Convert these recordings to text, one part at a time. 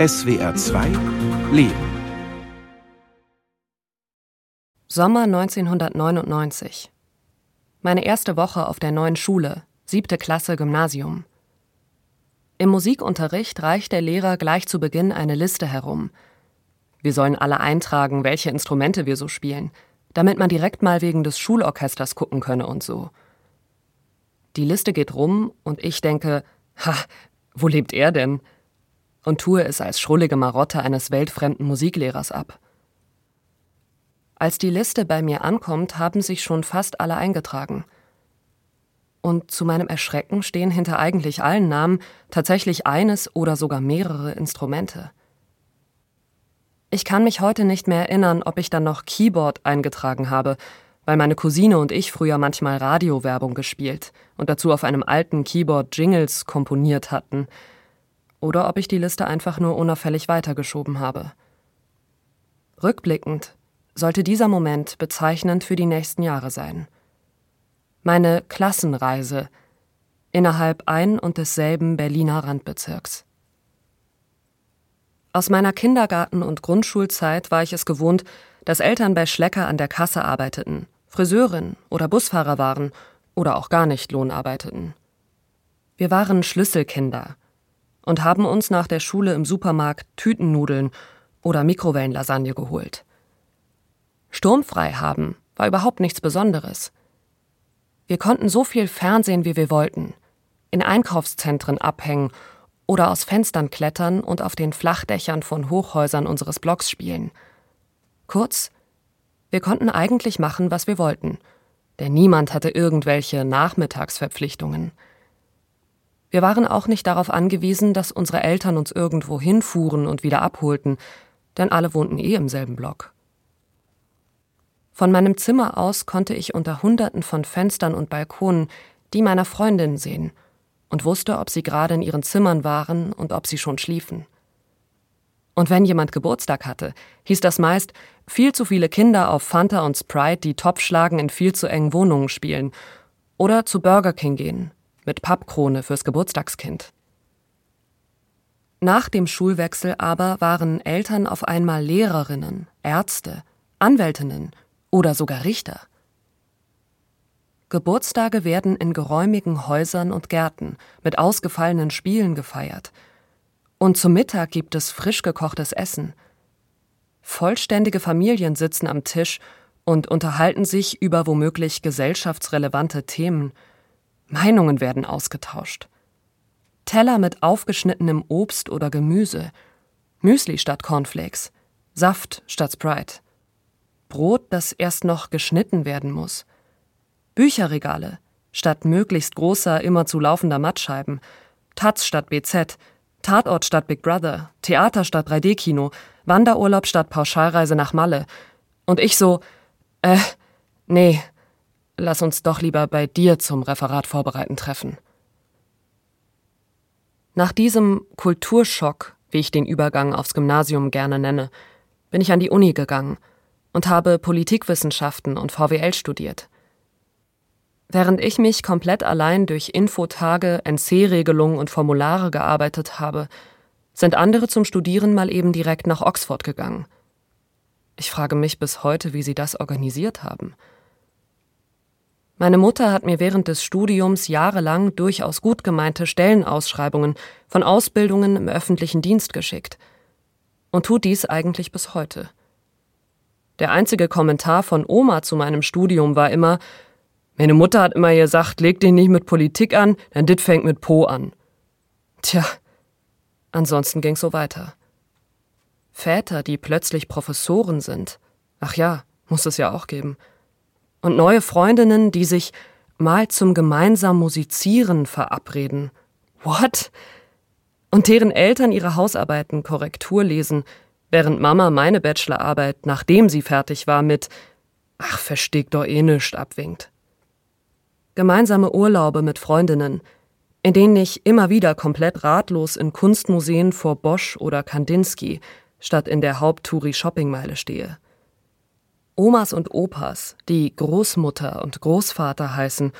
SWR 2 Leben. Sommer 1999. Meine erste Woche auf der neuen Schule, siebte Klasse Gymnasium. Im Musikunterricht reicht der Lehrer gleich zu Beginn eine Liste herum. Wir sollen alle eintragen, welche Instrumente wir so spielen, damit man direkt mal wegen des Schulorchesters gucken könne und so. Die Liste geht rum und ich denke, ha, wo lebt er denn? Und tue es als schrullige Marotte eines weltfremden Musiklehrers ab. Als die Liste bei mir ankommt, haben sich schon fast alle eingetragen – und zu meinem Erschrecken stehen hinter eigentlich allen Namen tatsächlich eines oder sogar mehrere Instrumente. Ich kann mich heute nicht mehr erinnern, ob ich dann noch Keyboard eingetragen habe, weil meine Cousine und ich früher manchmal Radiowerbung gespielt und dazu auf einem alten Keyboard Jingles komponiert hatten, oder ob ich die Liste einfach nur unauffällig weitergeschoben habe. Rückblickend sollte dieser Moment bezeichnend für die nächsten Jahre sein meine Klassenreise innerhalb ein und desselben Berliner Randbezirks. Aus meiner Kindergarten- und Grundschulzeit war ich es gewohnt, dass Eltern bei Schlecker an der Kasse arbeiteten, Friseurin oder Busfahrer waren oder auch gar nicht Lohn arbeiteten. Wir waren Schlüsselkinder und haben uns nach der Schule im Supermarkt Tütennudeln oder Mikrowellenlasagne geholt. Sturmfrei haben war überhaupt nichts Besonderes. Wir konnten so viel Fernsehen, wie wir wollten, in Einkaufszentren abhängen oder aus Fenstern klettern und auf den Flachdächern von Hochhäusern unseres Blocks spielen. Kurz, wir konnten eigentlich machen, was wir wollten, denn niemand hatte irgendwelche Nachmittagsverpflichtungen. Wir waren auch nicht darauf angewiesen, dass unsere Eltern uns irgendwo hinfuhren und wieder abholten, denn alle wohnten eh im selben Block. Von meinem Zimmer aus konnte ich unter Hunderten von Fenstern und Balkonen die meiner Freundin sehen und wusste, ob sie gerade in ihren Zimmern waren und ob sie schon schliefen. Und wenn jemand Geburtstag hatte, hieß das meist, viel zu viele Kinder auf Fanta und Sprite, die Topfschlagen in viel zu engen Wohnungen spielen, oder zu Burger King gehen, mit Pappkrone fürs Geburtstagskind. Nach dem Schulwechsel aber waren Eltern auf einmal Lehrerinnen, Ärzte, Anwältinnen oder sogar Richter. Geburtstage werden in geräumigen Häusern und Gärten mit ausgefallenen Spielen gefeiert. Und zum Mittag gibt es frisch gekochtes Essen. Vollständige Familien sitzen am Tisch und unterhalten sich über womöglich gesellschaftsrelevante Themen. Meinungen werden ausgetauscht. Teller mit aufgeschnittenem Obst oder Gemüse, Müsli statt Cornflakes, Saft statt Sprite. Brot, das erst noch geschnitten werden muss. Bücherregale statt möglichst großer, immer zu laufender Mattscheiben. Taz statt BZ. Tatort statt Big Brother. Theater statt 3D-Kino. Wanderurlaub statt Pauschalreise nach Malle. Und ich so, äh, nee, lass uns doch lieber bei dir zum Referat vorbereiten treffen. Nach diesem Kulturschock, wie ich den Übergang aufs Gymnasium gerne nenne, bin ich an die Uni gegangen – und habe Politikwissenschaften und VWL studiert. Während ich mich komplett allein durch Infotage, NC-Regelungen und Formulare gearbeitet habe, sind andere zum Studieren mal eben direkt nach Oxford gegangen. Ich frage mich bis heute, wie sie das organisiert haben. Meine Mutter hat mir während des Studiums jahrelang durchaus gut gemeinte Stellenausschreibungen von Ausbildungen im öffentlichen Dienst geschickt und tut dies eigentlich bis heute. Der einzige Kommentar von Oma zu meinem Studium war immer, meine Mutter hat immer gesagt, leg dich nicht mit Politik an, denn dit fängt mit Po an. Tja, ansonsten ging's so weiter. Väter, die plötzlich Professoren sind. Ach ja, muss es ja auch geben. Und neue Freundinnen, die sich mal zum gemeinsam Musizieren verabreden. What? Und deren Eltern ihre Hausarbeiten Korrektur lesen, während Mama meine Bachelorarbeit, nachdem sie fertig war, mit Ach, versteht doch eh nischt abwinkt. Gemeinsame Urlaube mit Freundinnen, in denen ich immer wieder komplett ratlos in Kunstmuseen vor Bosch oder Kandinsky statt in der Haupttouri-Shoppingmeile stehe. Omas und Opas, die Großmutter und Großvater heißen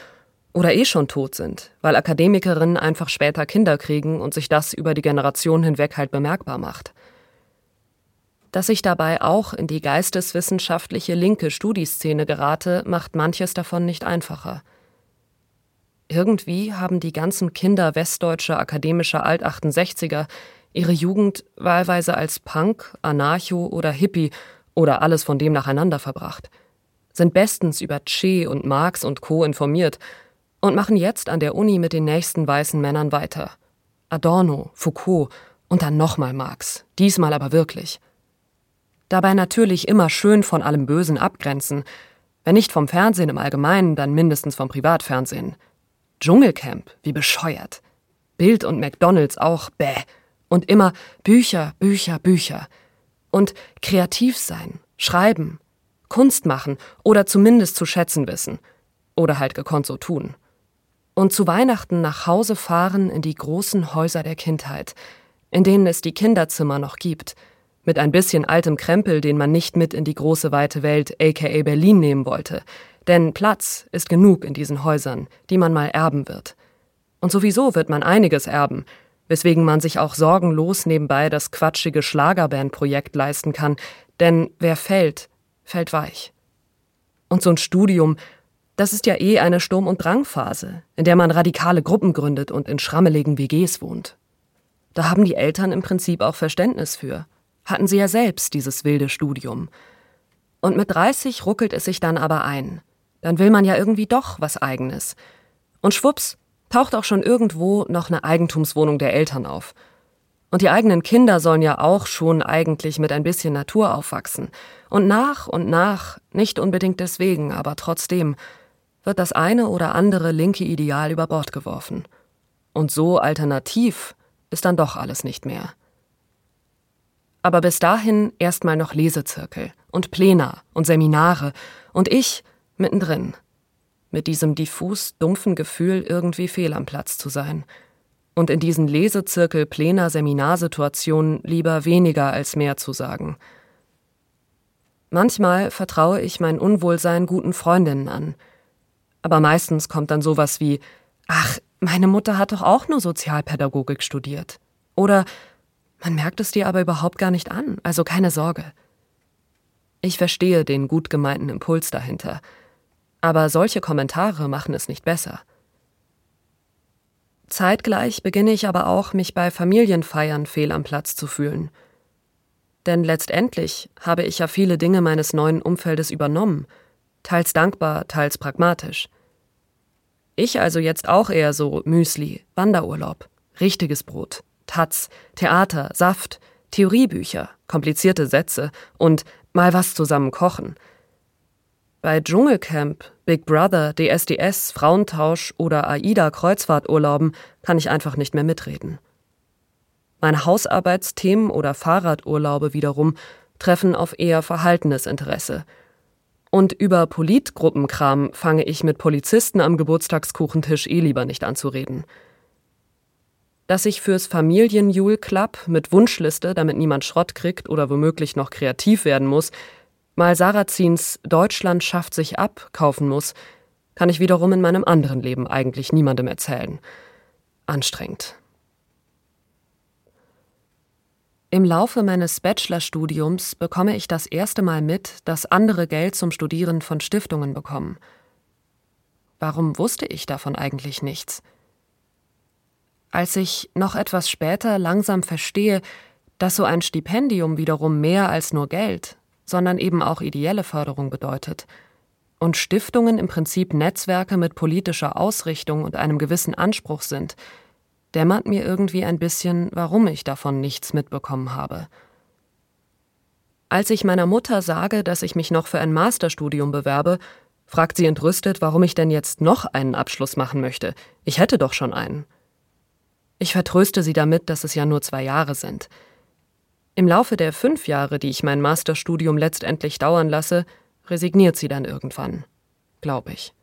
Oder eh schon tot sind, weil Akademikerinnen einfach später Kinder kriegen und sich das über die Generation hinweg halt bemerkbar macht. Dass ich dabei auch in die geisteswissenschaftliche linke Studieszene gerate, macht manches davon nicht einfacher. Irgendwie haben die ganzen Kinder westdeutscher akademischer Alt-68er ihre Jugend wahlweise als Punk, Anarcho oder Hippie oder alles von dem nacheinander verbracht, sind bestens über Che und Marx und Co. informiert und machen jetzt an der Uni mit den nächsten weißen Männern weiter. Adorno, Foucault und dann nochmal Marx, diesmal aber wirklich. Dabei natürlich immer schön von allem Bösen abgrenzen, wenn nicht vom Fernsehen im Allgemeinen, dann mindestens vom Privatfernsehen – Dschungelcamp, wie bescheuert. Bild und McDonalds auch, bäh. Und immer Bücher, Bücher, Bücher. Und kreativ sein, schreiben, Kunst machen oder zumindest zu schätzen wissen. Oder halt gekonnt so tun. Und zu Weihnachten nach Hause fahren in die großen Häuser der Kindheit, in denen es die Kinderzimmer noch gibt, mit ein bisschen altem Krempel, den man nicht mit in die große weite Welt, aka Berlin, nehmen wollte, denn Platz ist genug in diesen Häusern, die man mal erben wird. Und sowieso wird man einiges erben, weswegen man sich auch sorgenlos nebenbei das quatschige Schlagerbandprojekt leisten kann, denn wer fällt, fällt weich. Und so ein Studium, das ist ja eh eine Sturm- und Drangphase, in der man radikale Gruppen gründet und in schrammeligen WGs wohnt. Da haben die Eltern im Prinzip auch Verständnis für. Hatten sie ja selbst dieses wilde Studium. Und mit 30 ruckelt es sich dann aber ein. Dann will man ja irgendwie doch was eigenes. Und schwupps, taucht auch schon irgendwo noch eine Eigentumswohnung der Eltern auf. Und die eigenen Kinder sollen ja auch schon eigentlich mit ein bisschen Natur aufwachsen. Und nach und nach, nicht unbedingt deswegen, aber trotzdem, wird das eine oder andere linke Ideal über Bord geworfen. Und so alternativ ist dann doch alles nicht mehr. Aber bis dahin erstmal noch Lesezirkel und Plena und Seminare und ich mittendrin, mit diesem diffus dumpfen Gefühl, irgendwie fehl am Platz zu sein. Und in diesen Lesezirkel plener Seminarsituationen lieber weniger als mehr zu sagen. Manchmal vertraue ich mein Unwohlsein guten Freundinnen an. Aber meistens kommt dann sowas wie, ach, meine Mutter hat doch auch nur Sozialpädagogik studiert. Oder, man merkt es dir aber überhaupt gar nicht an, also keine Sorge. Ich verstehe den gut gemeinten Impuls dahinter. Aber solche Kommentare machen es nicht besser. Zeitgleich beginne ich aber auch, mich bei Familienfeiern fehl am Platz zu fühlen. Denn letztendlich habe ich ja viele Dinge meines neuen Umfeldes übernommen, teils dankbar, teils pragmatisch. Ich also jetzt auch eher so Müsli, Wanderurlaub, richtiges Brot, Taz, Theater, Saft, Theoriebücher, komplizierte Sätze und mal was zusammen kochen – bei Dschungelcamp, Big Brother, DSDS, Frauentausch oder AIDA Kreuzfahrturlauben kann ich einfach nicht mehr mitreden. Meine Hausarbeitsthemen oder Fahrradurlaube wiederum treffen auf eher verhaltenes Interesse. Und über Politgruppenkram fange ich mit Polizisten am Geburtstagskuchentisch eh lieber nicht an zu reden. Dass ich fürs Familienjule Club mit Wunschliste, damit niemand Schrott kriegt oder womöglich noch kreativ werden muss, mal Sarazins Deutschland schafft sich ab kaufen muss, kann ich wiederum in meinem anderen Leben eigentlich niemandem erzählen. Anstrengend. Im Laufe meines Bachelorstudiums bekomme ich das erste Mal mit, dass andere Geld zum Studieren von Stiftungen bekommen. Warum wusste ich davon eigentlich nichts? Als ich noch etwas später langsam verstehe, dass so ein Stipendium wiederum mehr als nur Geld, sondern eben auch ideelle Förderung bedeutet. Und Stiftungen im Prinzip Netzwerke mit politischer Ausrichtung und einem gewissen Anspruch sind, dämmert mir irgendwie ein bisschen, warum ich davon nichts mitbekommen habe. Als ich meiner Mutter sage, dass ich mich noch für ein Masterstudium bewerbe, fragt sie entrüstet, warum ich denn jetzt noch einen Abschluss machen möchte. Ich hätte doch schon einen. Ich vertröste sie damit, dass es ja nur zwei Jahre sind. Im Laufe der fünf Jahre, die ich mein Masterstudium letztendlich dauern lasse, resigniert sie dann irgendwann, glaube ich.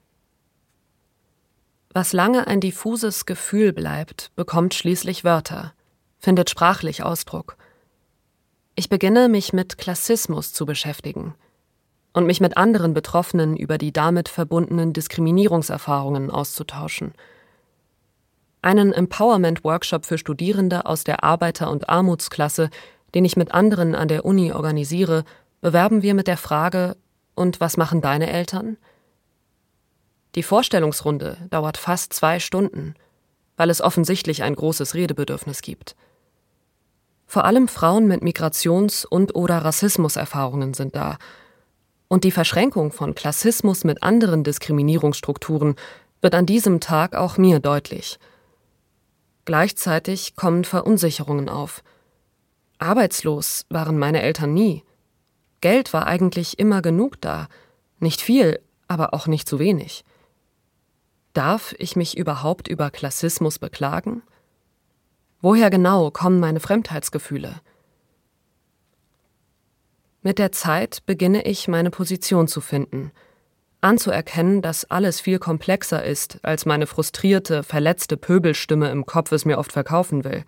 Was lange ein diffuses Gefühl bleibt, bekommt schließlich Wörter, findet sprachlich Ausdruck. Ich beginne mich mit Klassismus zu beschäftigen. und mich mit anderen Betroffenen über die damit verbundenen Diskriminierungserfahrungen auszutauschen. Einen Empowerment-Workshop für Studierende aus der Arbeiter- und Armutsklasse, den ich mit anderen an der Uni organisiere, bewerben wir mit der Frage Und was machen deine Eltern? Die Vorstellungsrunde dauert fast zwei Stunden, weil es offensichtlich ein großes Redebedürfnis gibt. Vor allem Frauen mit Migrations- und oder Rassismuserfahrungen sind da. Und die Verschränkung von Klassismus mit anderen Diskriminierungsstrukturen wird an diesem Tag auch mir deutlich. Gleichzeitig kommen Verunsicherungen auf. Arbeitslos waren meine Eltern nie. Geld war eigentlich immer genug da. Nicht viel, aber auch nicht zu wenig. Darf ich mich überhaupt über Klassismus beklagen? Woher genau kommen meine Fremdheitsgefühle? Mit der Zeit beginne ich meine Position zu finden, anzuerkennen, dass alles viel komplexer ist, als meine frustrierte, verletzte Pöbelstimme im Kopf es mir oft verkaufen will.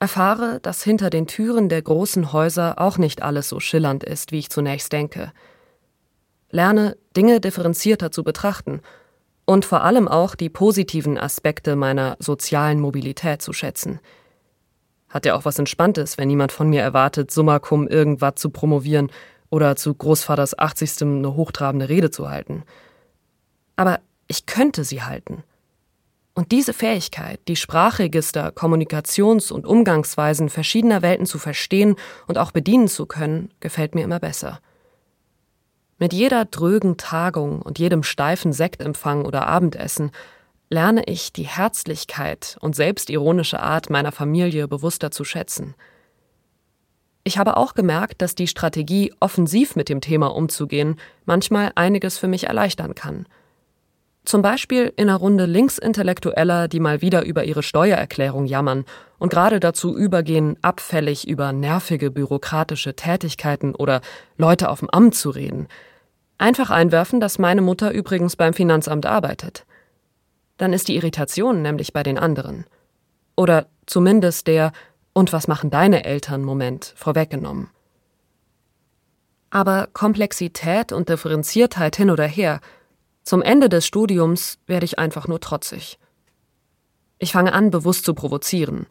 Erfahre, dass hinter den Türen der großen Häuser auch nicht alles so schillernd ist, wie ich zunächst denke. Lerne, Dinge differenzierter zu betrachten und vor allem auch die positiven Aspekte meiner sozialen Mobilität zu schätzen. Hat ja auch was Entspanntes, wenn niemand von mir erwartet, summa cum irgendwas zu promovieren oder zu Großvaters 80. eine hochtrabende Rede zu halten. Aber ich könnte sie halten. Und diese Fähigkeit, die Sprachregister, Kommunikations- und Umgangsweisen verschiedener Welten zu verstehen und auch bedienen zu können, gefällt mir immer besser. Mit jeder drögen Tagung und jedem steifen Sektempfang oder Abendessen lerne ich die Herzlichkeit und selbstironische Art meiner Familie bewusster zu schätzen. Ich habe auch gemerkt, dass die Strategie, offensiv mit dem Thema umzugehen, manchmal einiges für mich erleichtern kann. Zum Beispiel in einer Runde Linksintellektueller, die mal wieder über ihre Steuererklärung jammern und gerade dazu übergehen, abfällig über nervige bürokratische Tätigkeiten oder Leute auf dem Amt zu reden – Einfach einwerfen, dass meine Mutter übrigens beim Finanzamt arbeitet. Dann ist die Irritation nämlich bei den anderen. Oder zumindest der Und was machen deine Eltern Moment vorweggenommen. Aber Komplexität und Differenziertheit hin oder her, zum Ende des Studiums werde ich einfach nur trotzig. Ich fange an, bewusst zu provozieren,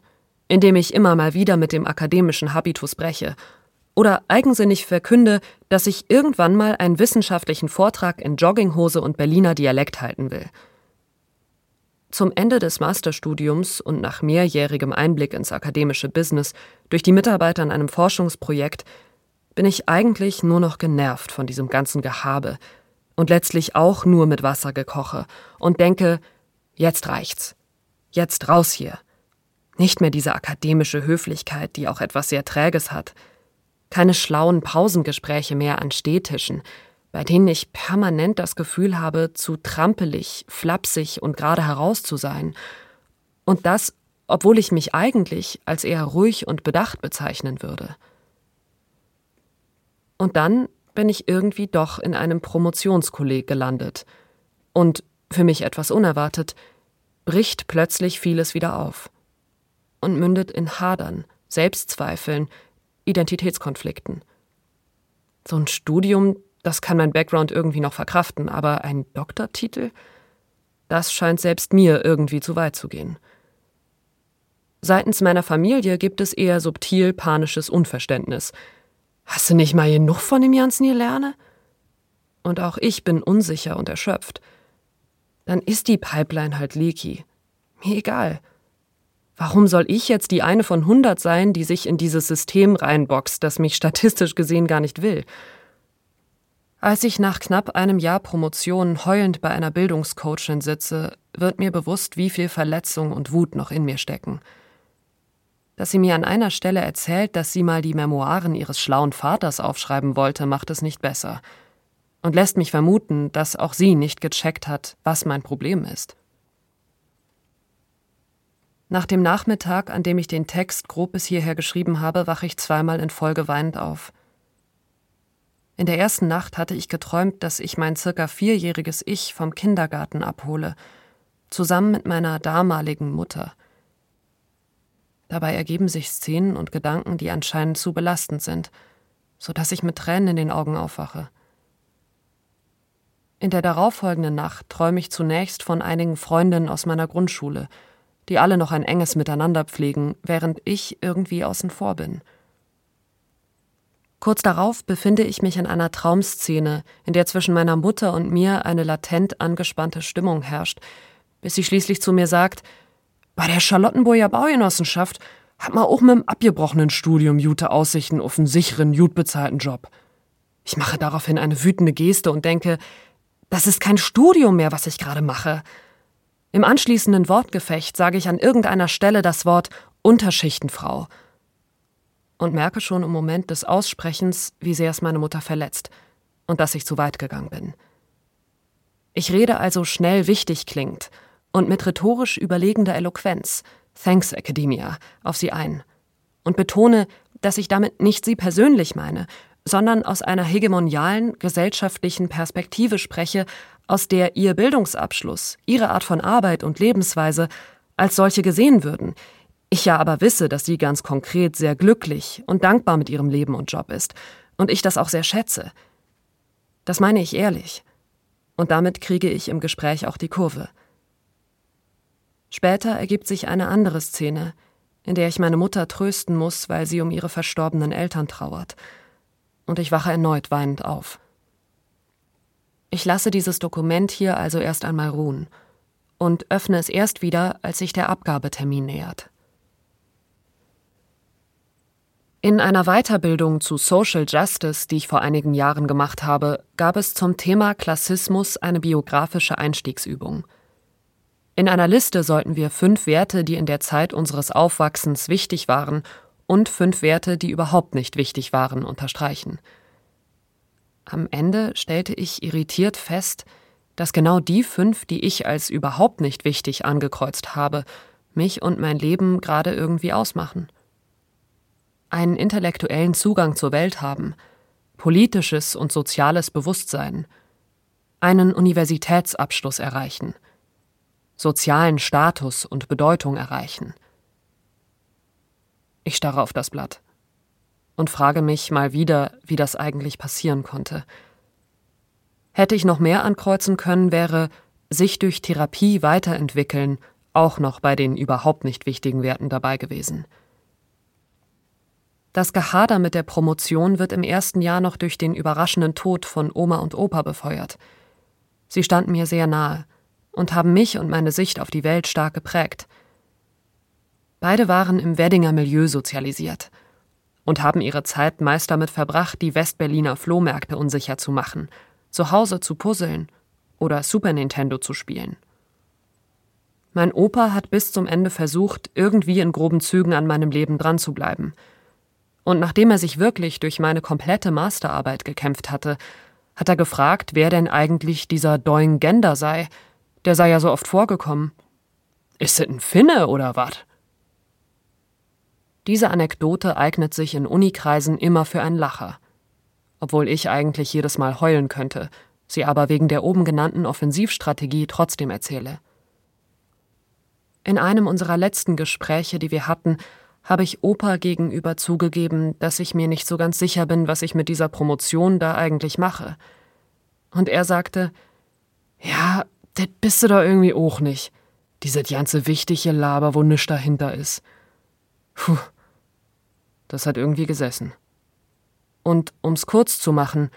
indem ich immer mal wieder mit dem akademischen Habitus breche oder eigensinnig verkünde, dass ich irgendwann mal einen wissenschaftlichen Vortrag in Jogginghose und Berliner Dialekt halten will. Zum Ende des Masterstudiums und nach mehrjährigem Einblick ins akademische Business durch die Mitarbeiter an einem Forschungsprojekt bin ich eigentlich nur noch genervt von diesem ganzen Gehabe und letztlich auch nur mit Wasser gekoche und denke, jetzt reicht's. Jetzt raus hier. Nicht mehr diese akademische Höflichkeit, die auch etwas sehr Träges hat – keine schlauen Pausengespräche mehr an Stehtischen, bei denen ich permanent das Gefühl habe, zu trampelig, flapsig und gerade heraus zu sein. Und das, obwohl ich mich eigentlich als eher ruhig und bedacht bezeichnen würde. Und dann bin ich irgendwie doch in einem Promotionskolleg gelandet. Und, für mich etwas unerwartet, bricht plötzlich vieles wieder auf. Und mündet in Hadern, Selbstzweifeln, Identitätskonflikten. So ein Studium, das kann mein Background irgendwie noch verkraften, aber ein Doktortitel? Das scheint selbst mir irgendwie zu weit zu gehen. Seitens meiner Familie gibt es eher subtil panisches Unverständnis. Hast du nicht mal genug von dem Jansen lerne? Und auch ich bin unsicher und erschöpft. Dann ist die Pipeline halt leaky. Mir egal. Warum soll ich jetzt die eine von hundert sein, die sich in dieses System reinboxt, das mich statistisch gesehen gar nicht will? Als ich nach knapp einem Jahr Promotion heulend bei einer Bildungscoachin sitze, wird mir bewusst, wie viel Verletzung und Wut noch in mir stecken. Dass sie mir an einer Stelle erzählt, dass sie mal die Memoiren ihres schlauen Vaters aufschreiben wollte, macht es nicht besser und lässt mich vermuten, dass auch sie nicht gecheckt hat, was mein Problem ist. Nach dem Nachmittag, an dem ich den Text grob bis hierher geschrieben habe, wache ich zweimal in Folge weinend auf. In der ersten Nacht hatte ich geträumt, dass ich mein circa vierjähriges Ich vom Kindergarten abhole, zusammen mit meiner damaligen Mutter. Dabei ergeben sich Szenen und Gedanken, die anscheinend zu belastend sind, so dass ich mit Tränen in den Augen aufwache. In der darauffolgenden Nacht träume ich zunächst von einigen Freundinnen aus meiner Grundschule, die alle noch ein enges Miteinander pflegen, während ich irgendwie außen vor bin. Kurz darauf befinde ich mich in einer Traumszene, in der zwischen meiner Mutter und mir eine latent angespannte Stimmung herrscht, bis sie schließlich zu mir sagt, bei der Charlottenburger Baugenossenschaft hat man auch mit dem abgebrochenen Studium gute Aussichten auf einen sicheren, gut bezahlten Job. Ich mache daraufhin eine wütende Geste und denke, das ist kein Studium mehr, was ich gerade mache. Im anschließenden Wortgefecht sage ich an irgendeiner Stelle das Wort Unterschichtenfrau und merke schon im Moment des Aussprechens, wie sehr es meine Mutter verletzt und dass ich zu weit gegangen bin. Ich rede also schnell wichtig klingt und mit rhetorisch überlegender Eloquenz, Thanks Academia, auf sie ein und betone, dass ich damit nicht sie persönlich meine, sondern aus einer hegemonialen gesellschaftlichen Perspektive spreche, aus der ihr Bildungsabschluss, ihre Art von Arbeit und Lebensweise als solche gesehen würden. Ich ja aber wisse, dass sie ganz konkret sehr glücklich und dankbar mit ihrem Leben und Job ist und ich das auch sehr schätze. Das meine ich ehrlich. Und damit kriege ich im Gespräch auch die Kurve. Später ergibt sich eine andere Szene, in der ich meine Mutter trösten muss, weil sie um ihre verstorbenen Eltern trauert und ich wache erneut weinend auf. Ich lasse dieses Dokument hier also erst einmal ruhen und öffne es erst wieder, als sich der Abgabetermin nähert. In einer Weiterbildung zu Social Justice, die ich vor einigen Jahren gemacht habe, gab es zum Thema Klassismus eine biografische Einstiegsübung. In einer Liste sollten wir fünf Werte, die in der Zeit unseres Aufwachsens wichtig waren und fünf Werte, die überhaupt nicht wichtig waren, unterstreichen. Am Ende stellte ich irritiert fest, dass genau die fünf, die ich als überhaupt nicht wichtig angekreuzt habe, mich und mein Leben gerade irgendwie ausmachen. Einen intellektuellen Zugang zur Welt haben, politisches und soziales Bewusstsein, einen Universitätsabschluss erreichen, sozialen Status und Bedeutung erreichen – ich starre auf das Blatt und frage mich mal wieder, wie das eigentlich passieren konnte. Hätte ich noch mehr ankreuzen können, wäre sich durch Therapie weiterentwickeln auch noch bei den überhaupt nicht wichtigen Werten dabei gewesen. Das Gehader mit der Promotion wird im ersten Jahr noch durch den überraschenden Tod von Oma und Opa befeuert. Sie standen mir sehr nahe und haben mich und meine Sicht auf die Welt stark geprägt. Beide waren im Weddinger Milieu sozialisiert und haben ihre Zeit meist damit verbracht, die Westberliner Flohmärkte unsicher zu machen, zu Hause zu puzzeln oder Super Nintendo zu spielen. Mein Opa hat bis zum Ende versucht, irgendwie in groben Zügen an meinem Leben dran zu bleiben. Und nachdem er sich wirklich durch meine komplette Masterarbeit gekämpft hatte, hat er gefragt, wer denn eigentlich dieser Doing Gender sei. Der sei ja so oft vorgekommen. Ist es ein Finne oder was? Diese Anekdote eignet sich in Unikreisen immer für ein Lacher. Obwohl ich eigentlich jedes Mal heulen könnte, sie aber wegen der oben genannten Offensivstrategie trotzdem erzähle. In einem unserer letzten Gespräche, die wir hatten, habe ich Opa gegenüber zugegeben, dass ich mir nicht so ganz sicher bin, was ich mit dieser Promotion da eigentlich mache. Und er sagte, ja, das bist du doch irgendwie auch nicht. Diese ganze wichtige Laber, wo nichts dahinter ist. Puh, das hat irgendwie gesessen. Und um's kurz zu machen,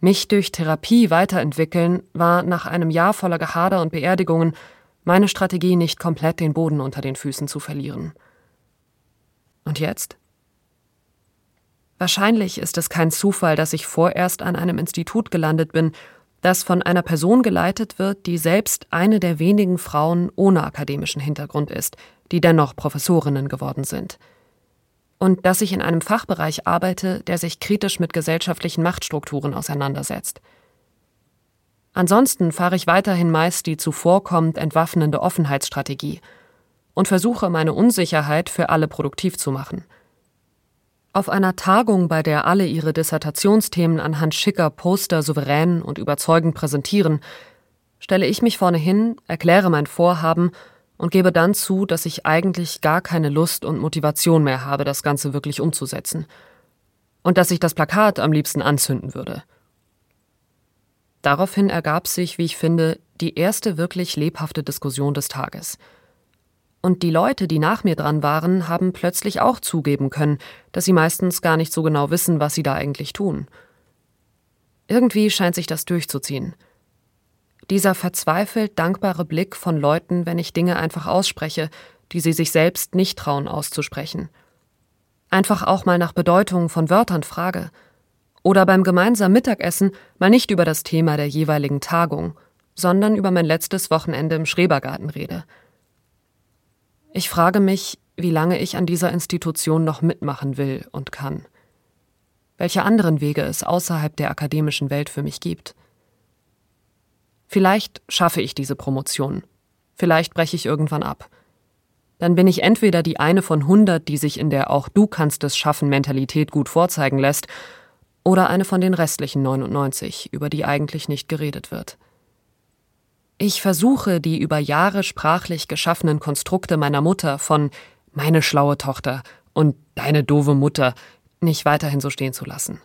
mich durch Therapie weiterentwickeln war nach einem Jahr voller Gehader und Beerdigungen meine Strategie nicht komplett den Boden unter den Füßen zu verlieren. Und jetzt? Wahrscheinlich ist es kein Zufall, dass ich vorerst an einem Institut gelandet bin, das von einer Person geleitet wird, die selbst eine der wenigen Frauen ohne akademischen Hintergrund ist, die dennoch Professorinnen geworden sind – und dass ich in einem Fachbereich arbeite, der sich kritisch mit gesellschaftlichen Machtstrukturen auseinandersetzt. Ansonsten fahre ich weiterhin meist die zuvorkommend entwaffnende Offenheitsstrategie und versuche meine Unsicherheit für alle produktiv zu machen. Auf einer Tagung, bei der alle ihre Dissertationsthemen anhand schicker Poster souverän und überzeugend präsentieren, stelle ich mich vorne hin, erkläre mein Vorhaben und gebe dann zu, dass ich eigentlich gar keine Lust und Motivation mehr habe, das Ganze wirklich umzusetzen. Und dass ich das Plakat am liebsten anzünden würde. Daraufhin ergab sich, wie ich finde, die erste wirklich lebhafte Diskussion des Tages. Und die Leute, die nach mir dran waren, haben plötzlich auch zugeben können, dass sie meistens gar nicht so genau wissen, was sie da eigentlich tun. Irgendwie scheint sich das durchzuziehen. Dieser verzweifelt dankbare Blick von Leuten, wenn ich Dinge einfach ausspreche, die sie sich selbst nicht trauen auszusprechen. Einfach auch mal nach Bedeutungen von Wörtern frage. Oder beim gemeinsamen Mittagessen mal nicht über das Thema der jeweiligen Tagung, sondern über mein letztes Wochenende im Schrebergarten rede. Ich frage mich, wie lange ich an dieser Institution noch mitmachen will und kann. Welche anderen Wege es außerhalb der akademischen Welt für mich gibt. Vielleicht schaffe ich diese Promotion. Vielleicht breche ich irgendwann ab. Dann bin ich entweder die eine von hundert, die sich in der auch du kannst es schaffen Mentalität gut vorzeigen lässt, oder eine von den restlichen 99, über die eigentlich nicht geredet wird. Ich versuche, die über Jahre sprachlich geschaffenen Konstrukte meiner Mutter von meine schlaue Tochter und deine doofe Mutter nicht weiterhin so stehen zu lassen.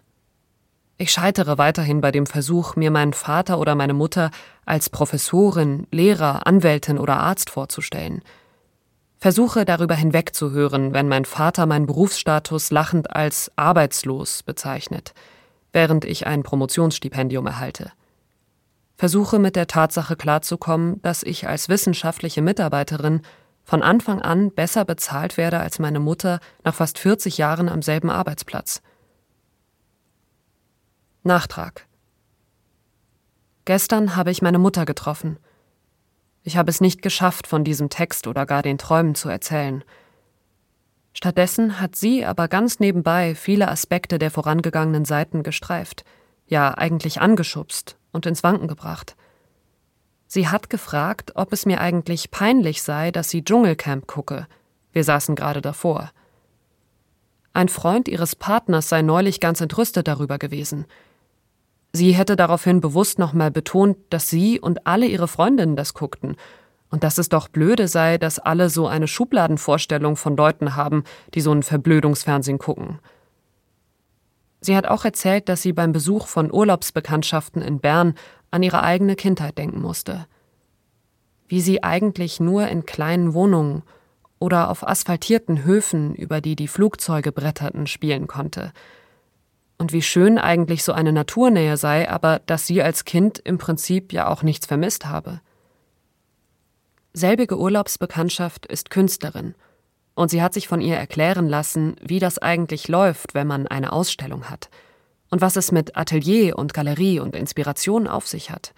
Ich scheitere weiterhin bei dem Versuch, mir meinen Vater oder meine Mutter als Professorin, Lehrer, Anwältin oder Arzt vorzustellen. Versuche darüber hinwegzuhören, wenn mein Vater meinen Berufsstatus lachend als arbeitslos bezeichnet, während ich ein Promotionsstipendium erhalte versuche mit der Tatsache klarzukommen, dass ich als wissenschaftliche Mitarbeiterin von Anfang an besser bezahlt werde als meine Mutter nach fast 40 Jahren am selben Arbeitsplatz. Nachtrag. Gestern habe ich meine Mutter getroffen. Ich habe es nicht geschafft, von diesem Text oder gar den Träumen zu erzählen. Stattdessen hat sie aber ganz nebenbei viele Aspekte der vorangegangenen Seiten gestreift, ja eigentlich angeschubst und ins Wanken gebracht. Sie hat gefragt, ob es mir eigentlich peinlich sei, dass sie Dschungelcamp gucke. Wir saßen gerade davor. Ein Freund ihres Partners sei neulich ganz entrüstet darüber gewesen. Sie hätte daraufhin bewusst nochmal betont, dass sie und alle ihre Freundinnen das guckten und dass es doch blöde sei, dass alle so eine Schubladenvorstellung von Leuten haben, die so ein Verblödungsfernsehen gucken. Sie hat auch erzählt, dass sie beim Besuch von Urlaubsbekanntschaften in Bern an ihre eigene Kindheit denken musste. Wie sie eigentlich nur in kleinen Wohnungen oder auf asphaltierten Höfen, über die die Flugzeuge bretterten, spielen konnte. Und wie schön eigentlich so eine Naturnähe sei, aber dass sie als Kind im Prinzip ja auch nichts vermisst habe. Selbige Urlaubsbekanntschaft ist Künstlerin – und sie hat sich von ihr erklären lassen, wie das eigentlich läuft, wenn man eine Ausstellung hat und was es mit Atelier und Galerie und Inspiration auf sich hat.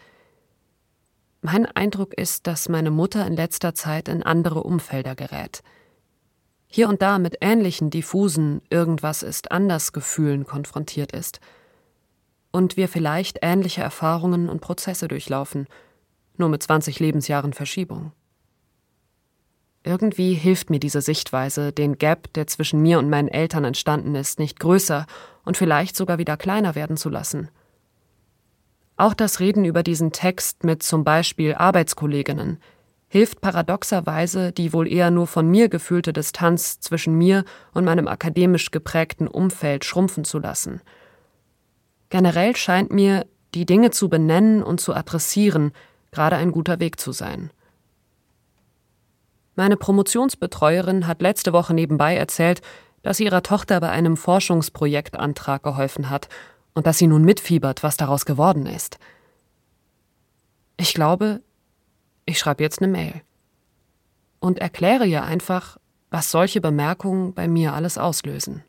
Mein Eindruck ist, dass meine Mutter in letzter Zeit in andere Umfelder gerät. Hier und da mit ähnlichen diffusen Irgendwas ist anders Gefühlen konfrontiert ist. Und wir vielleicht ähnliche Erfahrungen und Prozesse durchlaufen, nur mit 20 Lebensjahren Verschiebung. Irgendwie hilft mir diese Sichtweise, den Gap, der zwischen mir und meinen Eltern entstanden ist, nicht größer und vielleicht sogar wieder kleiner werden zu lassen. Auch das Reden über diesen Text mit zum Beispiel Arbeitskolleginnen hilft paradoxerweise, die wohl eher nur von mir gefühlte Distanz zwischen mir und meinem akademisch geprägten Umfeld schrumpfen zu lassen. Generell scheint mir, die Dinge zu benennen und zu adressieren, gerade ein guter Weg zu sein. Meine Promotionsbetreuerin hat letzte Woche nebenbei erzählt, dass sie ihrer Tochter bei einem Forschungsprojektantrag geholfen hat und dass sie nun mitfiebert, was daraus geworden ist. Ich glaube, ich schreibe jetzt eine Mail und erkläre ihr einfach, was solche Bemerkungen bei mir alles auslösen.